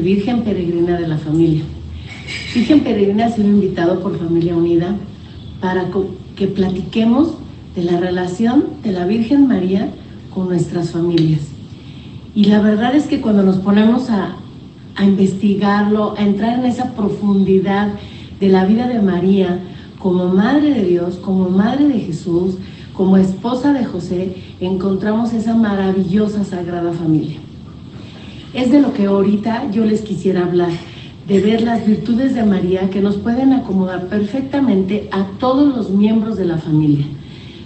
Virgen Peregrina de la Familia. Virgen Peregrina ha sido invitado por Familia Unida para que platiquemos de la relación de la Virgen María con nuestras familias. Y la verdad es que cuando nos ponemos a, a investigarlo, a entrar en esa profundidad de la vida de María como Madre de Dios, como Madre de Jesús, como esposa de José, encontramos esa maravillosa Sagrada Familia. Es de lo que ahorita yo les quisiera hablar, de ver las virtudes de María que nos pueden acomodar perfectamente a todos los miembros de la familia,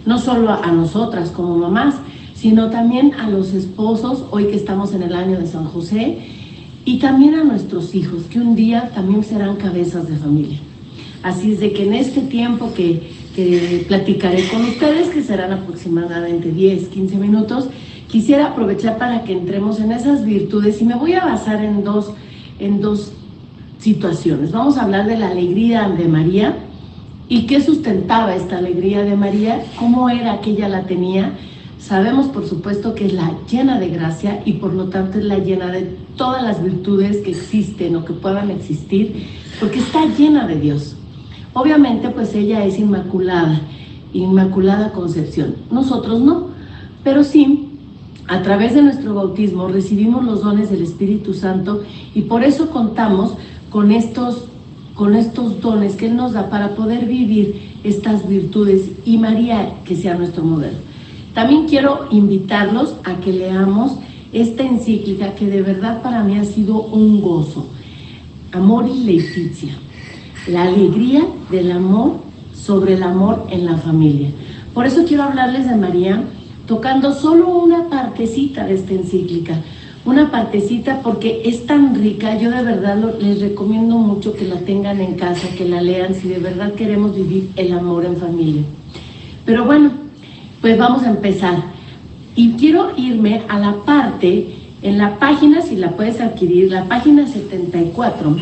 no solo a nosotras como mamás, sino también a los esposos, hoy que estamos en el año de San José, y también a nuestros hijos, que un día también serán cabezas de familia. Así es de que en este tiempo que, que platicaré con ustedes, que serán aproximadamente 10, 15 minutos, quisiera aprovechar para que entremos en esas virtudes y me voy a basar en dos, en dos situaciones. Vamos a hablar de la alegría de María y qué sustentaba esta alegría de María, cómo era que ella la tenía. Sabemos, por supuesto, que es la llena de gracia y por lo tanto es la llena de todas las virtudes que existen o que puedan existir, porque está llena de Dios. Obviamente, pues ella es inmaculada, inmaculada concepción. Nosotros no, pero sí a través de nuestro bautismo recibimos los dones del Espíritu Santo y por eso contamos con estos, con estos dones que Él nos da para poder vivir estas virtudes y María que sea nuestro modelo. También quiero invitarlos a que leamos esta encíclica que de verdad para mí ha sido un gozo. Amor y Leticia. La alegría del amor sobre el amor en la familia. Por eso quiero hablarles de María tocando solo una partecita de esta encíclica, una partecita porque es tan rica, yo de verdad les recomiendo mucho que la tengan en casa, que la lean si de verdad queremos vivir el amor en familia. Pero bueno, pues vamos a empezar. Y quiero irme a la parte, en la página, si la puedes adquirir, la página 74,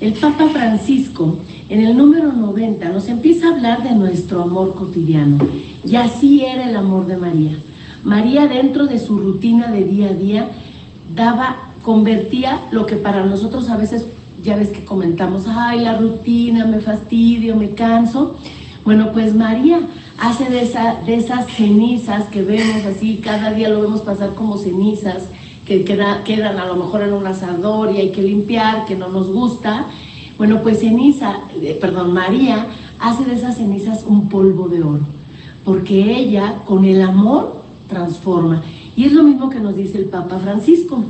el Papa Francisco, en el número 90, nos empieza a hablar de nuestro amor cotidiano. Y así era el amor de María. María dentro de su rutina de día a día daba, convertía lo que para nosotros a veces, ya ves que comentamos, ay, la rutina, me fastidio, me canso. Bueno, pues María hace de, de esas cenizas que vemos así, cada día lo vemos pasar como cenizas, que quedan a lo mejor en un asador y hay que limpiar, que no nos gusta. Bueno, pues ceniza, eh, perdón, María hace de esas cenizas un polvo de oro, porque ella con el amor transforma. Y es lo mismo que nos dice el Papa Francisco.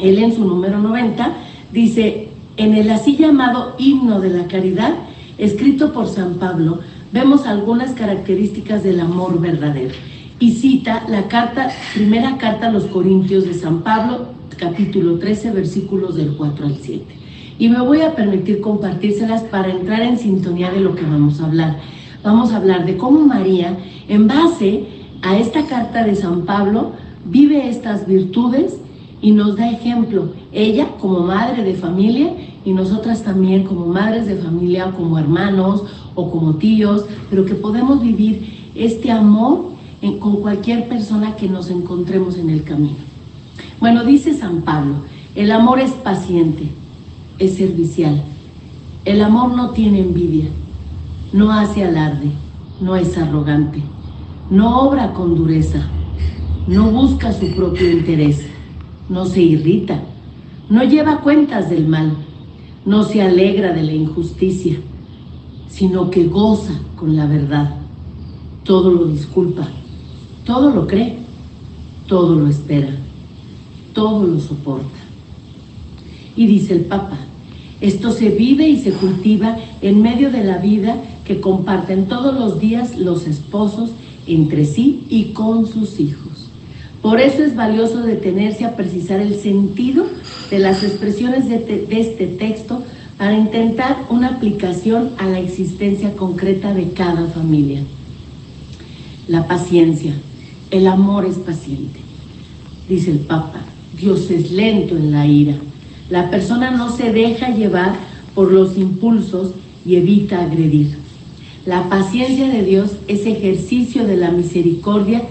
Él en su número 90 dice, en el así llamado himno de la caridad, escrito por San Pablo, vemos algunas características del amor verdadero. Y cita la primera carta a los Corintios de San Pablo, capítulo 13, versículos del 4 al 7. Y me voy a permitir compartírselas para entrar en sintonía de lo que vamos a hablar. Vamos a hablar de cómo María, en base a esta carta de San Pablo vive estas virtudes y nos da ejemplo. Ella como madre de familia y nosotras también como madres de familia, como hermanos o como tíos, pero que podemos vivir este amor con cualquier persona que nos encontremos en el camino. Bueno, dice San Pablo, el amor es paciente, es servicial. El amor no tiene envidia, no hace alarde, no es arrogante no obra con dureza, no busca su propio interés, no se irrita, no lleva cuentas del mal, no se alegra de la injusticia, sino que goza con la verdad. Todo lo disculpa, todo lo cree, todo lo espera, todo lo soporta. Y dice el Papa, esto se vive y se cultiva en medio de la vida que comparten todos los días los esposos entre sí y con sus hijos. Por eso es valioso detenerse a precisar el sentido de las expresiones de, este texto para intentar una aplicación a la existencia concreta de cada familia. La paciencia, el amor es paciente. Dice el Papa, Dios es lento en la ira. La persona no se deja llevar por los impulsos y evita agredir. La paciencia de Dios es ejercicio de la misericordia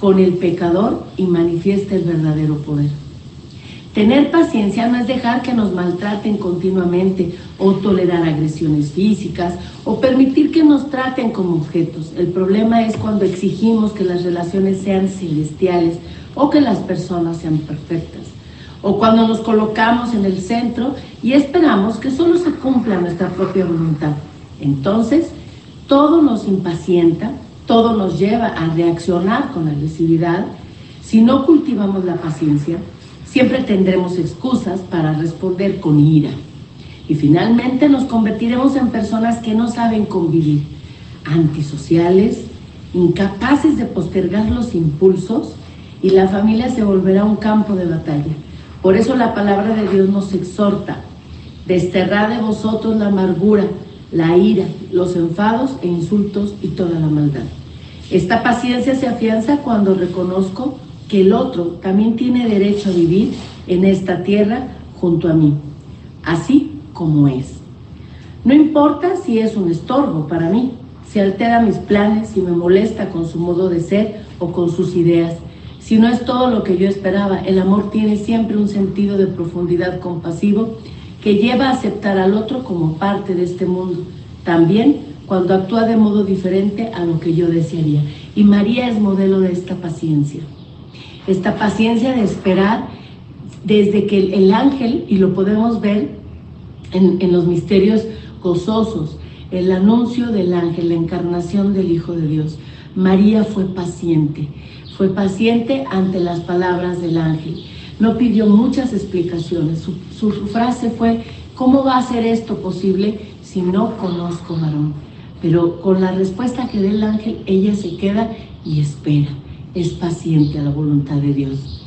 con el pecador y manifiesta el verdadero poder. Tener paciencia no es dejar que nos maltraten continuamente o tolerar agresiones físicas o permitir que nos traten como objetos. El problema es cuando exigimos que las relaciones sean celestiales o que las personas sean perfectas. O cuando nos colocamos en el centro y esperamos que solo se cumpla nuestra propia voluntad. Entonces, todo nos impacienta, todo nos lleva a reaccionar con agresividad. Si no cultivamos la paciencia, siempre tendremos excusas para responder con ira. Y finalmente nos convertiremos en personas que no saben convivir, antisociales, incapaces de postergar los impulsos y la familia se volverá un campo de batalla. Por eso la palabra de Dios nos exhorta, desterrad de vosotros la amargura, la ira, los enfados e insultos y toda la maldad. Esta paciencia se afianza cuando reconozco que el otro también tiene derecho a vivir en esta tierra junto a mí, así como es. No importa si es un estorbo para mí, si altera mis planes, si me molesta con su modo de ser o con sus ideas, si no es todo lo que yo esperaba. El amor tiene siempre un sentido de profundidad compasivo que lleva a aceptar al otro como parte de este mundo, también cuando actúa de modo diferente a lo que yo desearía. Y María es modelo de esta paciencia esta paciencia de esperar desde que el, ángel, y lo podemos ver en, en los misterios gozosos, el anuncio del ángel, la encarnación del Hijo de Dios. María fue paciente, fue paciente ante las palabras del ángel. No pidió muchas explicaciones. Su, su, frase fue, ¿cómo va a ser esto posible si no conozco varón? Pero con la respuesta que dé el ángel, ella se queda y espera es paciente a la voluntad de Dios.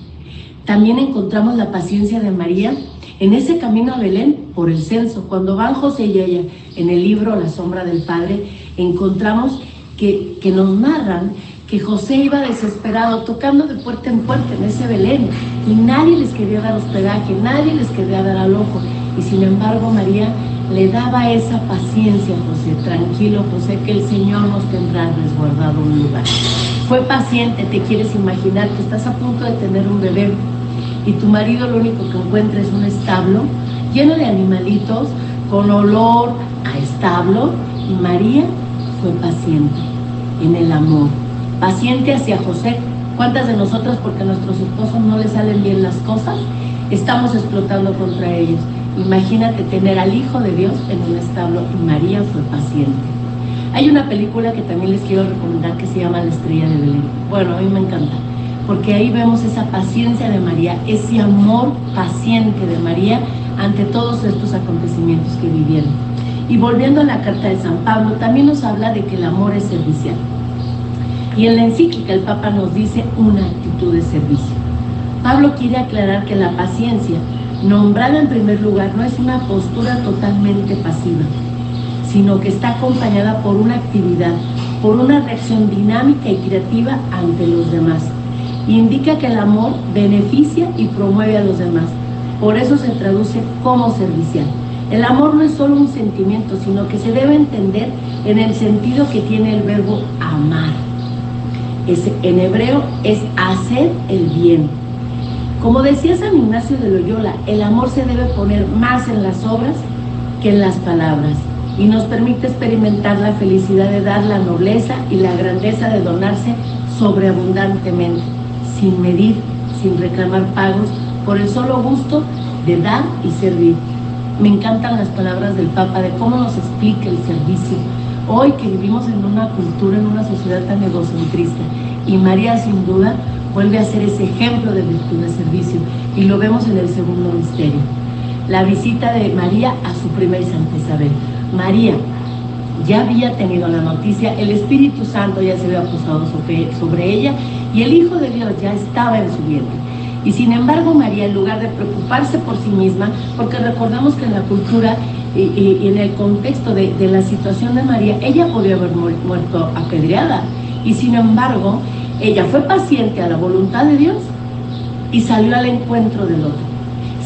También encontramos la paciencia de María en ese camino a Belén por el censo. Cuando van José y ella en el libro La sombra del Padre, encontramos que, que nos narran que José iba desesperado, tocando de puerta en puerta en ese Belén, y nadie les quería dar hospedaje, nadie les quería dar al ojo. Y sin embargo María le daba esa paciencia a José, tranquilo José, que el Señor nos tendrá resguardado un lugar fue paciente, te quieres imaginar que estás a punto de tener un bebé y tu marido lo único que encuentra es un establo lleno de animalitos con olor a establo y María fue paciente en el amor, paciente hacia José. ¿Cuántas de nosotras, porque a nuestros esposos no les salen bien las cosas, estamos explotando contra ellos? Imagínate tener al Hijo de Dios en un establo y María fue paciente. Hay una película que también les quiero recomendar que se llama La estrella de Belén. Bueno, a mí me encanta, porque ahí vemos esa paciencia de María, ese amor paciente de María ante todos estos acontecimientos que vivieron. Y volviendo a la carta de San Pablo, también nos habla de que el amor es servicial. Y en la encíclica el Papa nos dice una actitud de servicio. Pablo quiere aclarar que la paciencia, nombrada en primer lugar, no es una postura totalmente pasiva, sino que está acompañada por una actividad, por una reacción dinámica y creativa ante los demás. Indica que el amor beneficia y promueve a los demás. Por eso se traduce como servicial. El amor no es solo un sentimiento, sino que se debe entender en el sentido que tiene el verbo amar. en hebreo es hacer el bien. Como decía San Ignacio de Loyola, el amor se debe poner más en las obras que en las palabras y nos permite experimentar la felicidad de dar la nobleza y la grandeza de donarse sobreabundantemente, sin medir, sin reclamar pagos, por el solo gusto de dar y servir. Me encantan las palabras del Papa de cómo nos explica el servicio. Hoy que vivimos en una cultura, en una sociedad tan egocentrista, y María sin duda vuelve a ser ese ejemplo de virtud de servicio, y lo vemos en el segundo misterio, la visita de María a su prima Santa Isabel. María, ya había tenido la noticia, el Espíritu Santo ya se había posado sobre, ella y el Hijo de Dios ya estaba en su vientre. Y sin embargo María, en lugar de preocuparse por sí misma, porque recordamos que en la cultura y, en el contexto de, de, la situación de María, ella podía haber muerto apedreada. Y sin embargo, ella fue paciente a la voluntad de Dios y salió al encuentro del otro.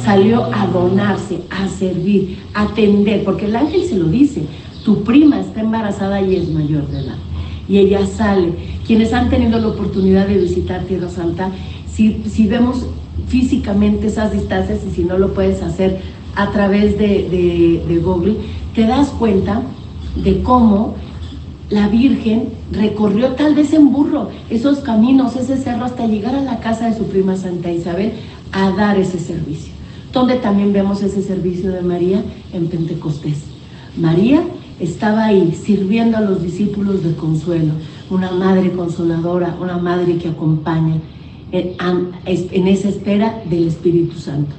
Salió a donarse, a servir, a atender, porque el ángel se lo dice, tu prima está embarazada y es mayor de edad. Y ella sale. Quienes han tenido la oportunidad de visitar Tierra Santa, si, si vemos físicamente esas distancias y si no lo puedes hacer a través de, de Google, te das cuenta de cómo la Virgen recorrió tal vez en burro esos caminos, ese cerro, hasta llegar a la casa de su prima Santa Isabel a dar ese servicio. Donde también vemos ese servicio de María en Pentecostés. María estaba ahí sirviendo a los discípulos de consuelo, una madre consoladora, una madre que acompaña en, esa espera del Espíritu Santo.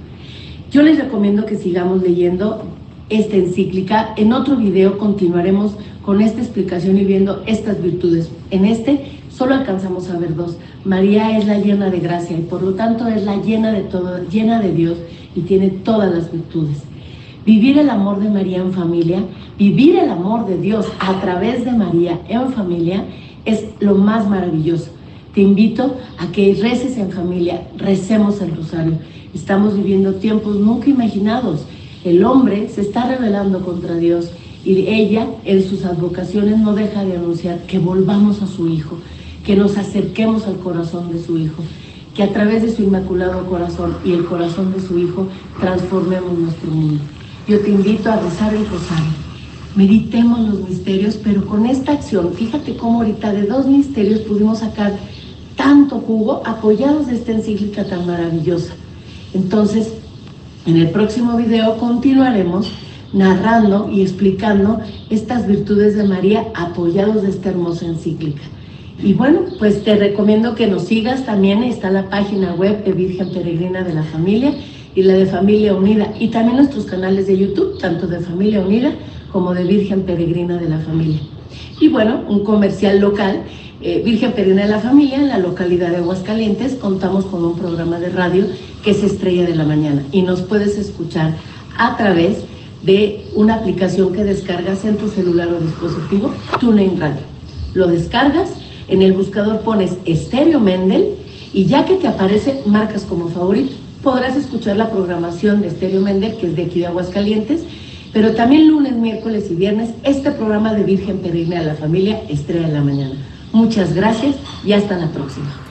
Yo les recomiendo que sigamos leyendo esta encíclica. En otro video continuaremos con esta explicación y viendo estas virtudes. En este solo alcanzamos a ver dos. María es la llena de gracia y por lo tanto es la llena de todo, llena de Dios y tiene todas las virtudes. Vivir el amor de María en familia, vivir el amor de Dios a través de María en familia es lo más maravilloso. Te invito a que reces en familia, recemos el rosario. Estamos viviendo tiempos nunca imaginados. El hombre se está rebelando contra Dios y ella en sus advocaciones no deja de anunciar que volvamos a su Hijo, que nos acerquemos al corazón de su Hijo, que a través de su inmaculado corazón y el corazón de su Hijo transformemos nuestro mundo. Yo te invito a rezar el rosario. Meditemos los misterios, pero con esta acción, fíjate cómo ahorita de dos misterios pudimos sacar tanto jugo apoyados de esta encíclica tan maravillosa. Entonces, en el próximo video continuaremos narrando y explicando estas virtudes de María apoyados de esta hermosa encíclica. Y bueno, pues te recomiendo que nos sigas también, está la página web de Virgen Peregrina de la Familia y la de Familia Unida y también nuestros canales de YouTube, tanto de Familia Unida como de Virgen Peregrina de la Familia. Y bueno, un comercial local, eh, Virgen Peregrina de la Familia, en la localidad de Aguascalientes, contamos con un programa de radio que es Estrella de la Mañana y nos puedes escuchar a través de una aplicación que descargas en tu celular o dispositivo, TuneIn Radio. Lo descargas, en el buscador pones Estéreo Mendel y ya que te aparece marcas como favorito, podrás escuchar la programación de Estéreo Mendel, que es de aquí de Aguascalientes, pero también lunes, miércoles y viernes este programa de Virgen Peregrina a la Familia Estrella de la Mañana. Muchas gracias y hasta la próxima.